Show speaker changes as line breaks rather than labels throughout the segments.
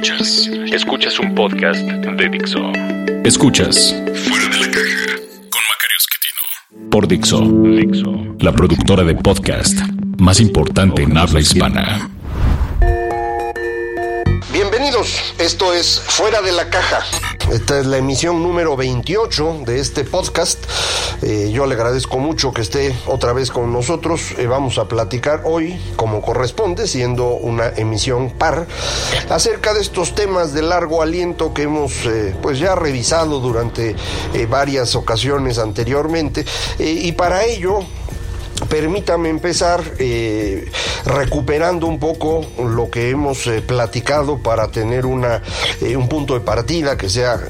Escuchas, escuchas un podcast de Dixo. Escuchas Fuera de la caja con Macario Esquetino. Por Dixo, Dixo, la productora de podcast más importante en habla hispana.
Esto es Fuera de la Caja. Esta es la emisión número 28 de este podcast. Eh, yo le agradezco mucho que esté otra vez con nosotros. Eh, vamos a platicar hoy, como corresponde, siendo una emisión par, acerca de estos temas de largo aliento que hemos eh, pues ya revisado durante varias ocasiones anteriormente. y para ello Permítame empezar eh, recuperando un poco lo que hemos eh, platicado para tener una, eh, un punto de partida que sea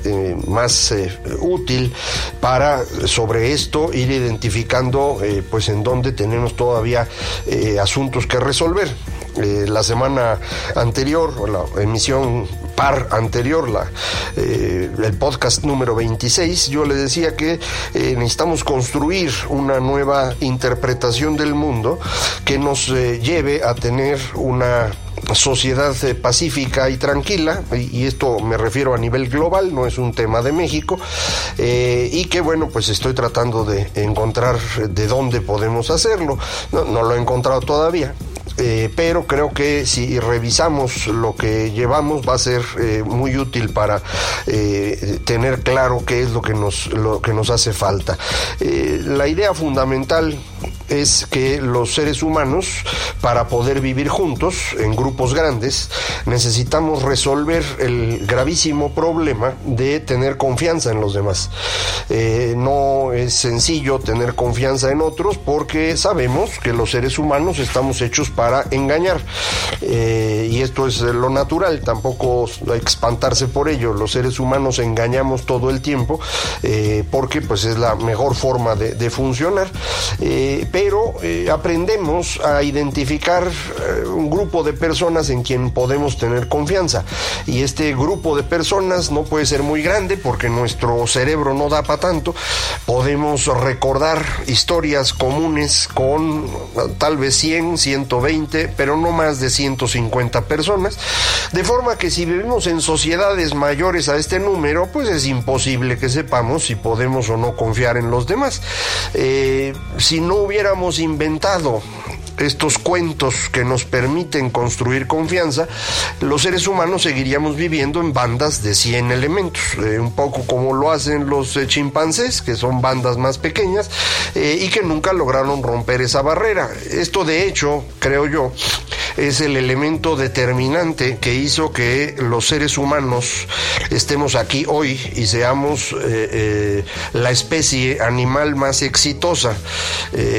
más útil para sobre esto ir identificando pues en dónde tenemos todavía asuntos que resolver. la semana anterior, la emisión anterior, la, eh, el podcast número 26, yo le decía que eh, necesitamos construir una nueva interpretación del mundo que nos eh, lleve a tener una sociedad pacífica y tranquila, y, esto me refiero a nivel global, no es un tema de México, y que bueno, pues estoy tratando de encontrar de dónde podemos hacerlo. no lo he encontrado todavía, eh, pero creo que si revisamos lo que llevamos va a ser eh, muy útil para eh, tener claro qué es lo que nos, lo que nos hace falta. la idea fundamental es que los seres humanos, para poder vivir juntos en grupos grandes, necesitamos resolver el gravísimo problema de tener confianza en los demás. no es sencillo tener confianza en otros porque sabemos que los seres humanos estamos hechos para engañar. Eh, y esto es lo natural, tampoco espantarse por ello. Los seres humanos engañamos todo el tiempo eh, porque pues es la mejor forma de, funcionar. Eh, pero aprendemos a identificar un grupo de personas en quien podemos tener confianza. Y este grupo de personas no puede ser muy grande porque nuestro cerebro no da para tanto. Podemos recordar historias comunes con tal vez 100, 120 pero no más de 150 personas, de forma que si vivimos en sociedades mayores a este número, pues es imposible que sepamos si podemos o no confiar en los demás. Eh, si no hubiéramos inventado estos cuentos que nos permiten construir confianza, los seres humanos seguiríamos viviendo en bandas de 100 elementos, eh, un poco como lo hacen los eh, chimpancés, que son bandas más pequeñas eh, y que nunca lograron romper esa barrera. Esto de hecho, creo yo, es el elemento determinante que hizo que los seres humanos estemos aquí hoy y seamos la especie animal más exitosa.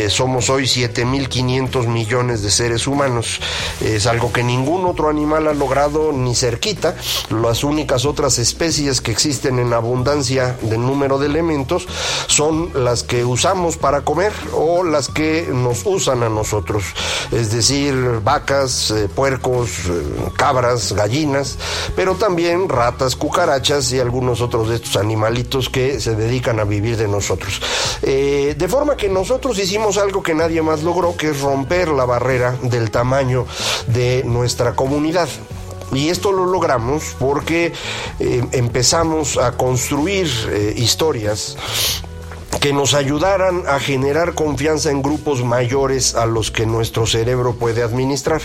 somos hoy 7.500 millones de seres humanos. Es algo que ningún otro animal ha logrado ni cerquita. Las únicas otras especies que existen en abundancia de número de elementos son las que usamos para comer o las que nos usan a nosotros. Es decir, vacas, eh, puercos, eh, cabras, gallinas, pero también ratas, cucarachas y algunos otros de estos animalitos que se dedican a vivir de nosotros. Eh, de forma que nosotros hicimos algo que nadie más logró, que es romper la barrera del tamaño de nuestra comunidad. Y esto lo logramos porque eh, empezamos a construir eh, historias que nos ayudaran a generar confianza en grupos mayores a los que nuestro cerebro puede administrar.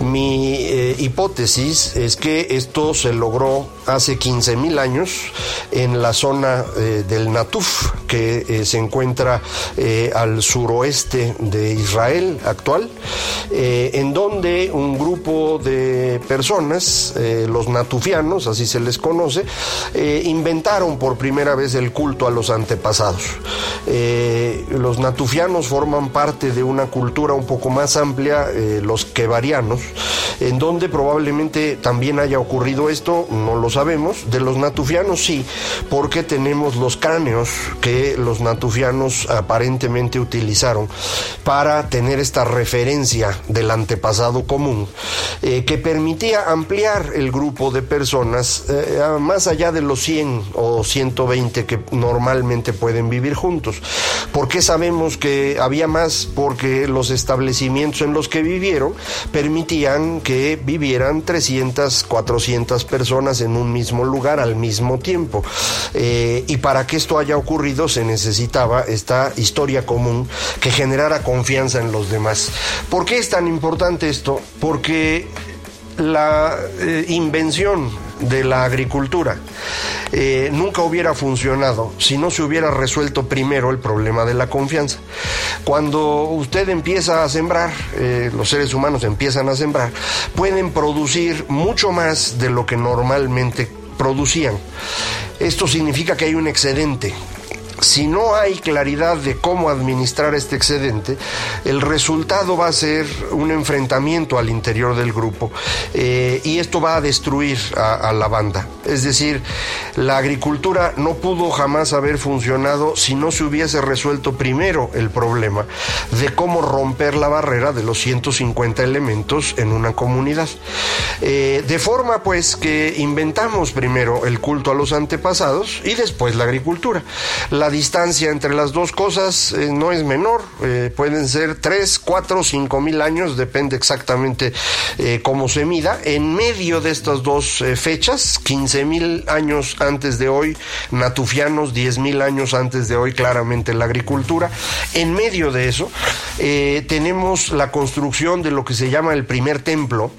Mi eh, hipótesis es que esto se logró hace 15.000 años en la zona eh, del Natuf, que eh, se encuentra al suroeste de Israel actual, en donde un grupo de personas, los natufianos, así se les conoce, inventaron por primera vez el culto a los antepasados. Eh, los natufianos forman parte de una cultura un poco más amplia, eh, los quevarianos, en donde probablemente también haya ocurrido esto, no lo sabemos. De los natufianos sí, porque tenemos los cráneos que los natufianos aparentemente utilizaron para tener esta referencia del antepasado común, eh, que permitía ampliar el grupo de personas más allá de los 100 o 120 que normalmente pueden vivir juntos. ¿Por qué sabemos que había más? Porque los establecimientos en los que vivieron permitían que vivieran 300, 400 personas en un mismo lugar al mismo tiempo. Eh, y para que esto haya ocurrido se necesitaba esta historia común que generara confianza en los demás. ¿Por qué es tan importante esto? Porque la eh, invención de la agricultura eh, nunca hubiera funcionado si no se hubiera resuelto primero el problema de la confianza. Cuando usted empieza a sembrar, eh, los seres humanos empiezan a sembrar, pueden producir mucho más de lo que normalmente producían. Esto significa que hay un excedente si no hay claridad de cómo administrar este excedente, el resultado va a ser un enfrentamiento al interior del grupo eh, y esto va a destruir a, la banda. Es decir, la agricultura no pudo jamás haber funcionado si no se hubiese resuelto primero el problema de cómo romper la barrera de los 150 elementos en una comunidad. Eh, de forma pues que inventamos primero el culto a los antepasados y después la agricultura. Distancia entre las dos cosas eh, no es menor, eh, pueden ser 3, 4, 5 mil años, depende exactamente eh, cómo se mida. En medio de estas dos fechas, 15 mil años antes de hoy, natufianos, 10 mil años antes de hoy, claramente la agricultura. En medio de eso, tenemos la construcción de lo que se llama el primer templo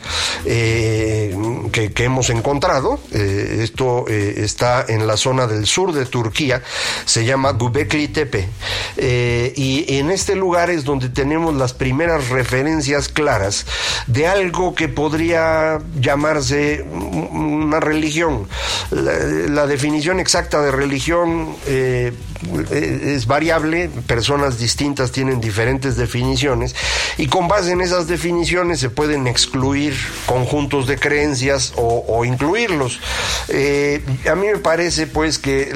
que, que, hemos encontrado. esto está en la zona del sur de Turquía, se llama Gubekli Tepe. Eh, y en este lugar es donde tenemos las primeras referencias claras de algo que podría llamarse una religión. La, definición exacta de religión eh, es variable, personas distintas tienen diferentes definiciones y con base en esas definiciones se pueden excluir conjuntos de creencias o, incluirlos. Eh, a mí me parece pues que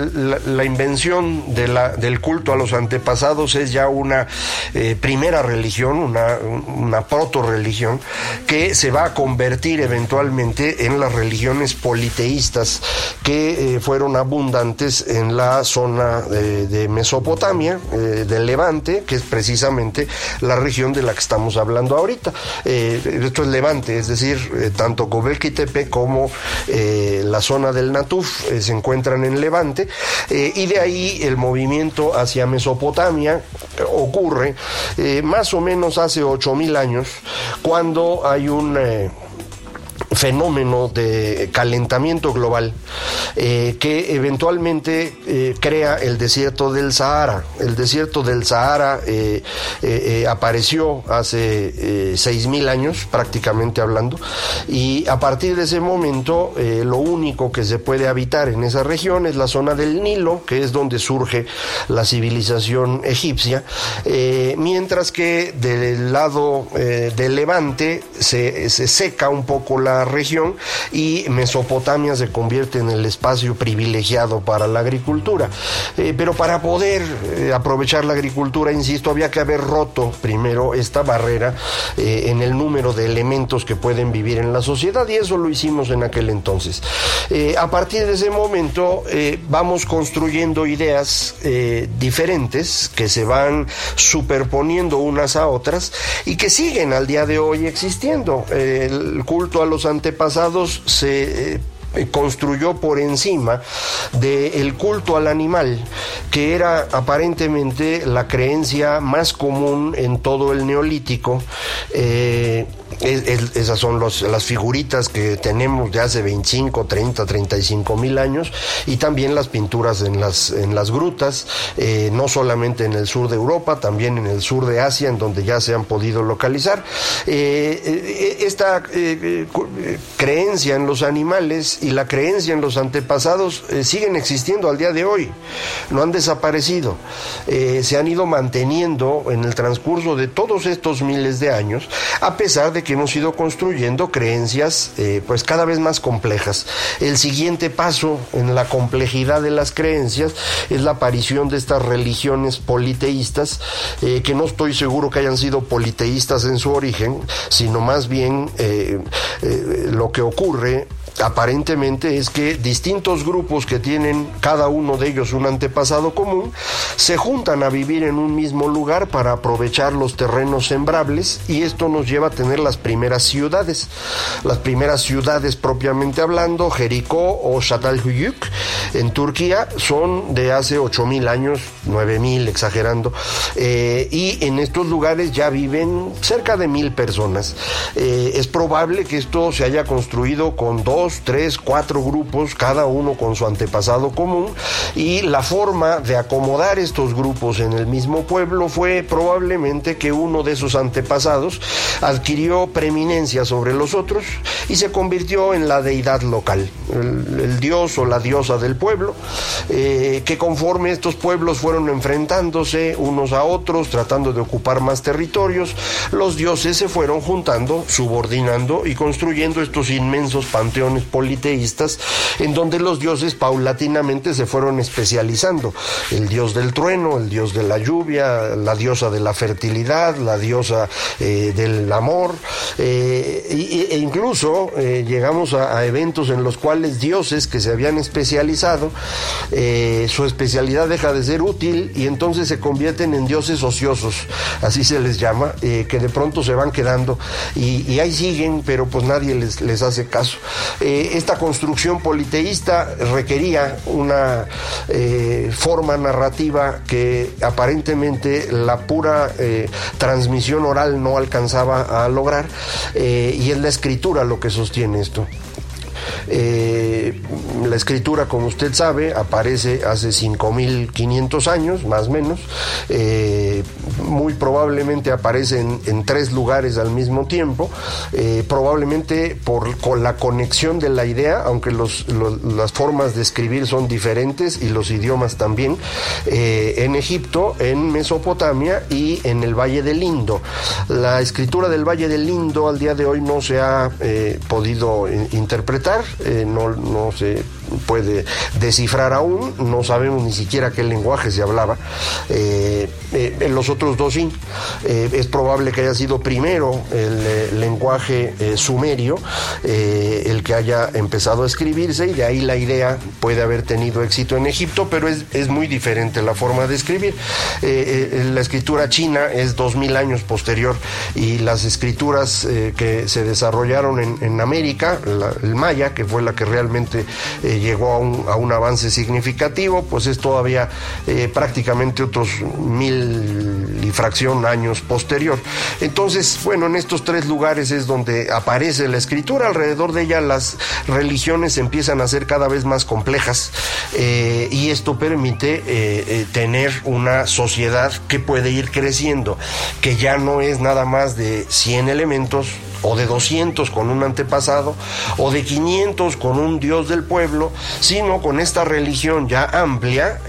la, invención del culto a los antepasados es ya una eh, primera religión, una, una proto-religión que se va a convertir eventualmente en las religiones politeístas que eh, fueron abundantes en la zona de Mesopotamia, eh, del Levante, que es precisamente la región de la que estamos hablando ahorita. Eh, esto es Levante, es decir, tanto Gobekli Tepe como la zona del Natuf se encuentran en Levante, y de ahí el movimiento hacia Mesopotamia ocurre más o menos hace 8.000 años, cuando hay un fenómeno de calentamiento global eh, que eventualmente eh, crea el desierto del Sahara. El desierto del Sahara eh, apareció hace seis mil años, prácticamente hablando, y a partir de ese momento lo único que se puede habitar en esa región es la zona del Nilo, que es donde surge la civilización egipcia, mientras que del lado del Levante se, se seca un poco la región y Mesopotamia se convierte en el espacio privilegiado para la agricultura. Eh, pero para poder eh, aprovechar la agricultura, insisto, había que haber roto primero esta barrera eh, en el número de elementos que pueden vivir en la sociedad y eso lo hicimos en aquel entonces. a partir de ese momento vamos construyendo ideas diferentes que se van superponiendo unas a otras y que siguen al día de hoy existiendo. el culto a los antepasados se eh, construyó por encima del culto al animal, que era aparentemente la creencia más común en todo el neolítico. Eh, esas son las figuritas que tenemos de hace 25, 30, 35 mil años y también las pinturas en las, en las grutas, eh, no solamente en el sur de Europa, también en el sur de Asia, en donde ya se han podido localizar. Eh, eh, esta creencia en los animales y la creencia en los antepasados siguen existiendo al día de hoy, no han desaparecido, se han ido manteniendo en el transcurso de todos estos miles de años, a pesar de que hemos ido construyendo creencias pues cada vez más complejas. El siguiente paso en la complejidad de las creencias es la aparición de estas religiones politeístas, eh, que no estoy seguro que hayan sido politeístas en su origen, sino más bien eh, eh, lo que ocurre aparentemente es que distintos grupos que tienen cada uno de ellos un antepasado común se juntan a vivir en un mismo lugar para aprovechar los terrenos sembrables y esto nos lleva a tener las primeras ciudades. Las primeras ciudades propiamente hablando, Jericó o Çatalhöyük en Turquía son de hace 8000 años, 9000 exagerando, eh, y en estos lugares ya viven cerca de mil personas. Eh, es probable que esto se haya construido con dos tres, cuatro grupos, cada uno con su antepasado común, y la forma de acomodar estos grupos en el mismo pueblo fue probablemente que uno de esos antepasados adquirió preeminencia sobre los otros y se convirtió en la deidad local, el, dios o la diosa del pueblo, eh, que conforme estos pueblos fueron enfrentándose unos a otros, tratando de ocupar más territorios, los dioses se fueron juntando, subordinando y construyendo estos inmensos panteones politeístas, en donde los dioses paulatinamente se fueron especializando. El dios del trueno, el dios de la lluvia, la diosa de la fertilidad, la diosa eh, del amor, eh, e, incluso eh, llegamos a, eventos en los cuales dioses que se habían especializado, su especialidad deja de ser útil y entonces se convierten en dioses ociosos, así se les llama, que de pronto se van quedando y, ahí siguen, pero pues nadie les, les hace caso. Eh, esta construcción politeísta requería una eh, forma narrativa que aparentemente la pura eh, transmisión oral no alcanzaba a lograr y es la escritura lo que sostiene esto. Eh, la escritura, como usted sabe, aparece hace 5.500 años, más o menos. Eh, muy probablemente aparece en, tres lugares al mismo tiempo. Eh, probablemente por con la conexión de la idea, aunque las formas de escribir son diferentes y los idiomas también, en Egipto, en Mesopotamia y en el Valle del Indo. La escritura del Valle del Indo al día de hoy no se ha podido interpretar eh, no, no se puede descifrar aún, no sabemos ni siquiera qué lenguaje se hablaba. Eh, eh, en los otros dos sí, es probable que haya sido primero el lenguaje sumerio el que haya empezado a escribirse y de ahí la idea puede haber tenido éxito en Egipto, pero es, es muy diferente la forma de escribir. la escritura china es dos mil años posterior y las escrituras que se desarrollaron en, en América, el maya, que fue la que realmente eh, llegó a un, a un, avance significativo, pues es todavía eh, prácticamente otros mil y fracción años posterior. Entonces, bueno, en estos tres lugares es donde aparece la escritura, alrededor de ella las religiones empiezan a ser cada vez más complejas eh, y esto permite tener una sociedad que puede ir creciendo, que ya no es nada más de 100 elementos, o de 200 con un antepasado, o de 500 con un dios del pueblo, sino con esta religión ya amplia,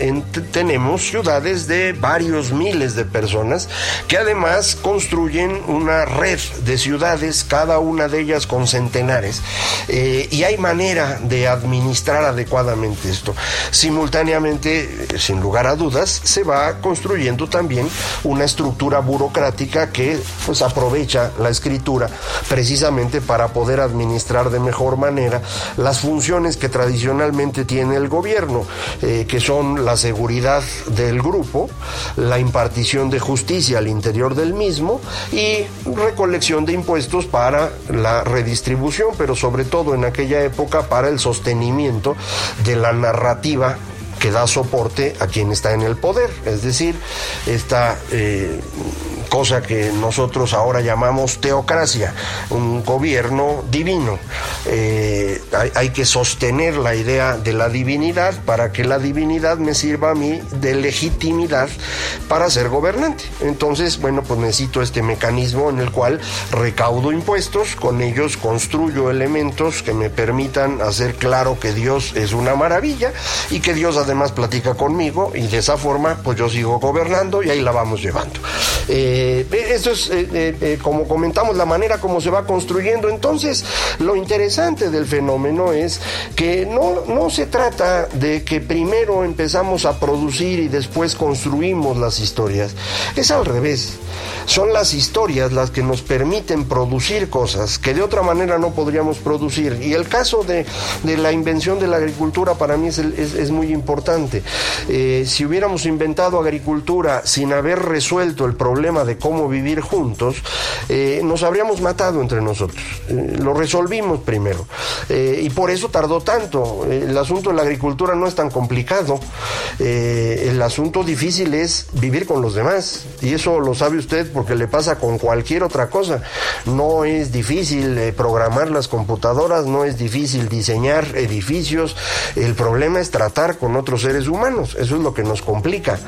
tenemos ciudades de varios miles de personas que además construyen una red de ciudades, cada una de ellas con centenares, eh, y hay manera de administrar adecuadamente esto. Simultáneamente, sin lugar a dudas, se va construyendo también una estructura burocrática que pues aprovecha la escritura precisamente para poder administrar de mejor manera las funciones que tradicionalmente tiene el gobierno, eh, que son la seguridad del grupo, la impartición de justicia al interior del mismo y recolección de impuestos para la redistribución, pero sobre todo en aquella época para el sostenimiento de la narrativa que da soporte a quien está en el poder, es decir, esta eh, cosa que nosotros ahora llamamos teocracia, un gobierno divino. Eh, hay, que sostener la idea de la divinidad para que la divinidad me sirva a mí de legitimidad para ser gobernante. Entonces, bueno, pues necesito este mecanismo en el cual recaudo impuestos, con ellos construyo elementos que me permitan hacer claro que Dios es una maravilla y que Dios además platica conmigo y de esa forma pues yo sigo gobernando y ahí la vamos llevando. Eh, eso es, eh, como comentamos, la manera como se va construyendo. Entonces, lo interesante del fenómeno es que no, no se trata de que primero empezamos a producir y después construimos las historias. Es al revés. Son las historias las que nos permiten producir cosas que de otra manera no podríamos producir. Y el caso de, la invención de la agricultura para mí es, muy importante. si hubiéramos inventado agricultura sin haber resuelto el problema de cómo vivir juntos, eh, nos habríamos matado entre nosotros. Eh, lo resolvimos primero. Eh, y por eso tardó tanto. el asunto de la agricultura no es tan complicado. el asunto difícil es vivir con los demás. Y eso lo sabe usted porque le pasa con cualquier otra cosa. No es difícil programar las computadoras, no es difícil diseñar edificios. El problema es tratar con otros seres humanos. Eso es lo que nos complica.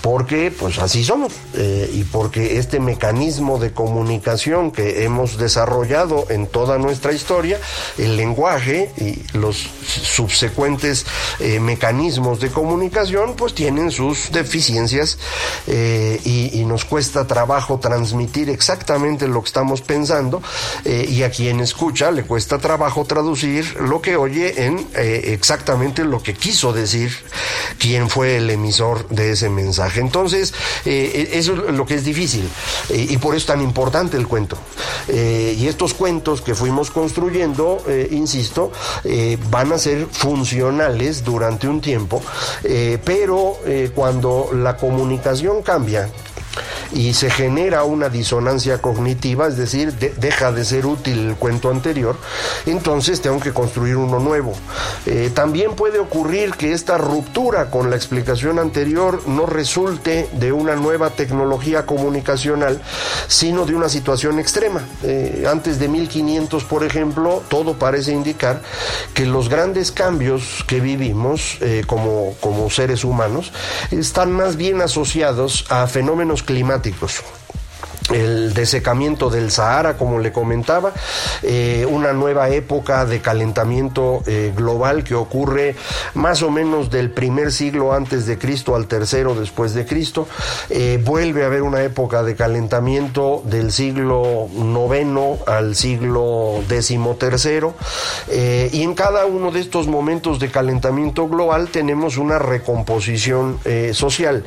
Porque pues así somos. y porque este mecanismo de comunicación que hemos desarrollado en toda nuestra historia, el lenguaje y los subsecuentes eh, mecanismos de comunicación, pues tienen sus deficiencias eh, y, nos cuesta trabajo transmitir exactamente lo que estamos pensando eh, y a quien escucha le cuesta trabajo traducir lo que oye en exactamente lo que quiso decir quien fue el emisor de ese mensaje. Entonces, eso es lo que es difícil y por eso es tan importante el cuento. Y estos cuentos que fuimos construyendo, eh, insisto, eh, van a ser funcionales durante un tiempo, pero cuando la comunicación cambia, y se genera una disonancia cognitiva, es decir, deja de ser útil el cuento anterior, entonces tengo que construir uno nuevo. Eh, también puede ocurrir que esta ruptura con la explicación anterior no resulte de una nueva tecnología comunicacional, sino de una situación extrema. Eh, antes de 1500, por ejemplo, todo parece indicar que los grandes cambios que vivimos eh, como, como seres humanos están más bien asociados a fenómenos climáticos el desecamiento del Sahara, como le comentaba, eh, una nueva época de calentamiento eh, global que ocurre más o menos del primer siglo antes de Cristo al tercero después de Cristo. Eh, vuelve a haber una época de calentamiento del siglo noveno al siglo decimotercero y en cada uno de estos momentos de calentamiento global tenemos una recomposición social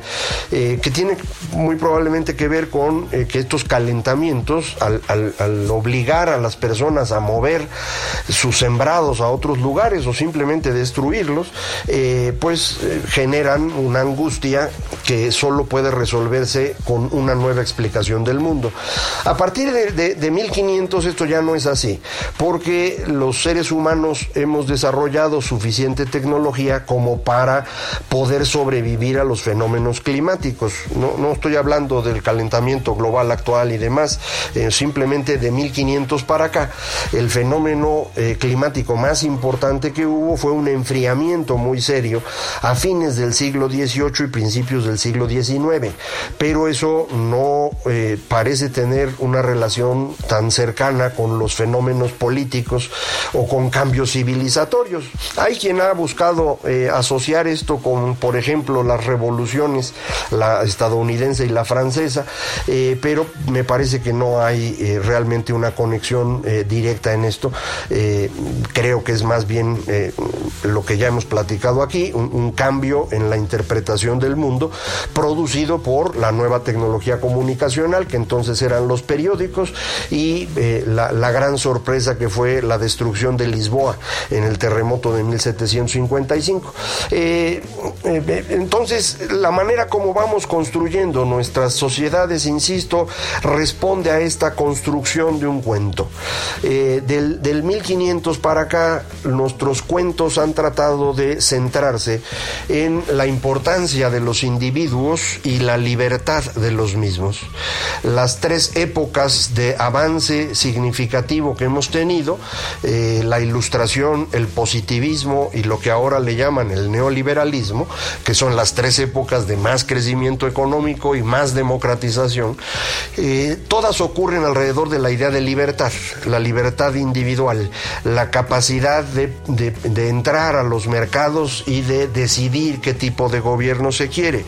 que tiene muy probablemente que ver con que estos calentamientos, al, obligar a las personas a mover sus sembrados a otros lugares o simplemente destruirlos, eh, pues eh, generan una angustia que solo puede resolverse con una nueva explicación del mundo. A partir de, de 1500 esto ya no es así, porque los seres humanos hemos desarrollado suficiente tecnología como para poder sobrevivir a los fenómenos climáticos. No, no estoy hablando del calentamiento global actual y demás, eh, simplemente de 1500 para acá, el fenómeno eh, climático más importante que hubo fue un enfriamiento muy serio a fines del siglo XVIII y principios del siglo XIX, pero eso no eh, parece tener una relación tan cercana con los fenómenos políticos o con cambios civilizatorios. Hay quien ha buscado asociar esto con, por ejemplo, las revoluciones, la estadounidense y la francesa, pero me parece que no hay eh, realmente una conexión eh, directa en esto. Eh, creo que es más bien lo que ya hemos platicado aquí, un, cambio en la interpretación del mundo producido por la nueva tecnología comunicacional, que entonces eran los periódicos, y la, la, gran sorpresa que fue la destrucción de Lisboa en el terremoto de 1755. entonces, la manera como vamos construyendo nuestras sociedades, insisto, responde a esta construcción de un cuento. Eh, del, del 1500 para acá, nuestros cuentos han tratado de centrarse en la importancia de los individuos y la libertad de los mismos. Las tres épocas de avance significativo que hemos tenido, eh, la ilustración, el positivismo y lo que ahora le llaman el neoliberalismo, que son las tres épocas de más crecimiento económico y más democratización, eh, todas ocurren alrededor de la idea de libertad, la libertad individual, la capacidad de, entrar a los mercados y de decidir qué tipo de gobierno se quiere.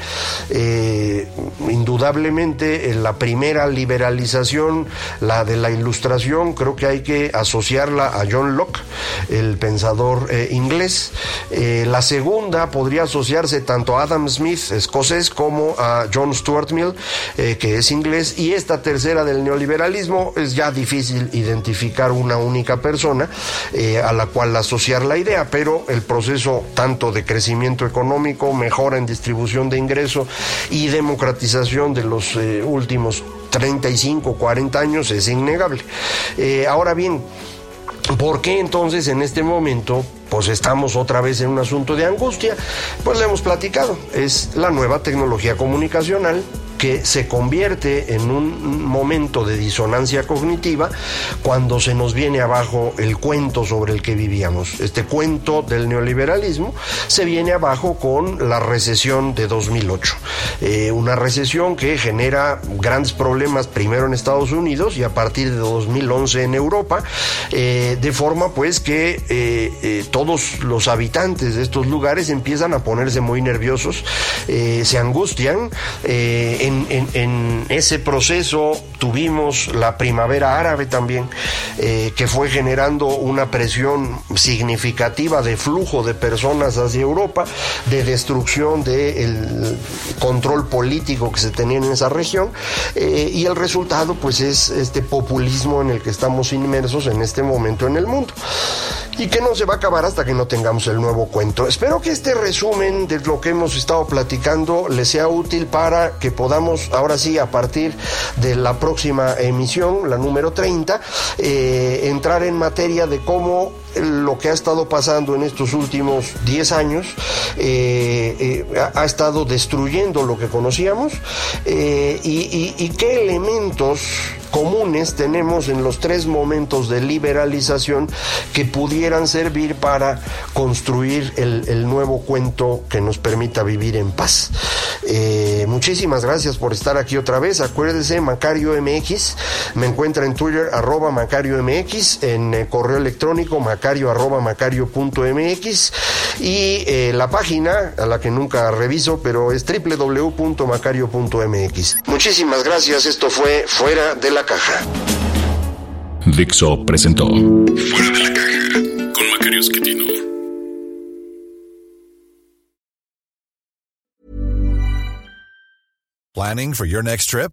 Eh, indudablemente, en la primera liberalización, la de la ilustración, creo que hay que asociarla a John Locke, el pensador eh, inglés. la segunda podría asociarse tanto a Adam Smith, escocés, como a John Stuart Mill, que es inglés, esta tercera del neoliberalismo es ya difícil identificar una única persona eh, a la cual asociar la idea, pero el proceso tanto de crecimiento económico, mejora en distribución de ingresos y democratización de los eh, últimos 35, 40 años es innegable. ahora bien, ¿Por qué entonces en este momento pues estamos otra vez en un asunto de angustia? Pues le hemos platicado, es la nueva tecnología comunicacional que se convierte en un momento de disonancia cognitiva cuando se nos viene abajo el cuento sobre el que vivíamos. Este cuento del neoliberalismo se viene abajo con la recesión de 2008. Eh, una recesión que genera grandes problemas primero en Estados Unidos y a partir de 2011 en Europa, eh, de forma pues que eh, todos los habitantes de estos lugares empiezan a ponerse muy nerviosos, se angustian, ese proceso tuvimos la primavera árabe también, eh, que fue generando una presión significativa de flujo de personas hacia Europa, de destrucción del control político que se tenía en esa región, eh, y el resultado pues es este populismo en el que estamos inmersos en este momento en el mundo y que no se va a acabar hasta que no tengamos el nuevo cuento. Espero que este resumen de lo que hemos estado platicando les sea útil para que podamos, ahora sí, a partir de la próxima emisión, la número 30, eh, entrar en materia de cómo lo que ha estado pasando en estos últimos 10 años eh, eh, ha, estado destruyendo lo que conocíamos y qué elementos comunes tenemos en los tres momentos de liberalización que pudieran servir para construir el, nuevo cuento que nos permita vivir en paz. Eh, muchísimas gracias por estar aquí otra vez. Acuérdese, Macario MX, me encuentra en Twitter, arroba Macario en eh, correo electrónico, macario arroba macario.mx y eh, la página, a la que nunca reviso, pero es www.macario.mx. Muchísimas gracias, esto fue Fuera de la caja.
Dixo presentó Fuera de la caja con Macario Esquetino.
Planning for your next trip?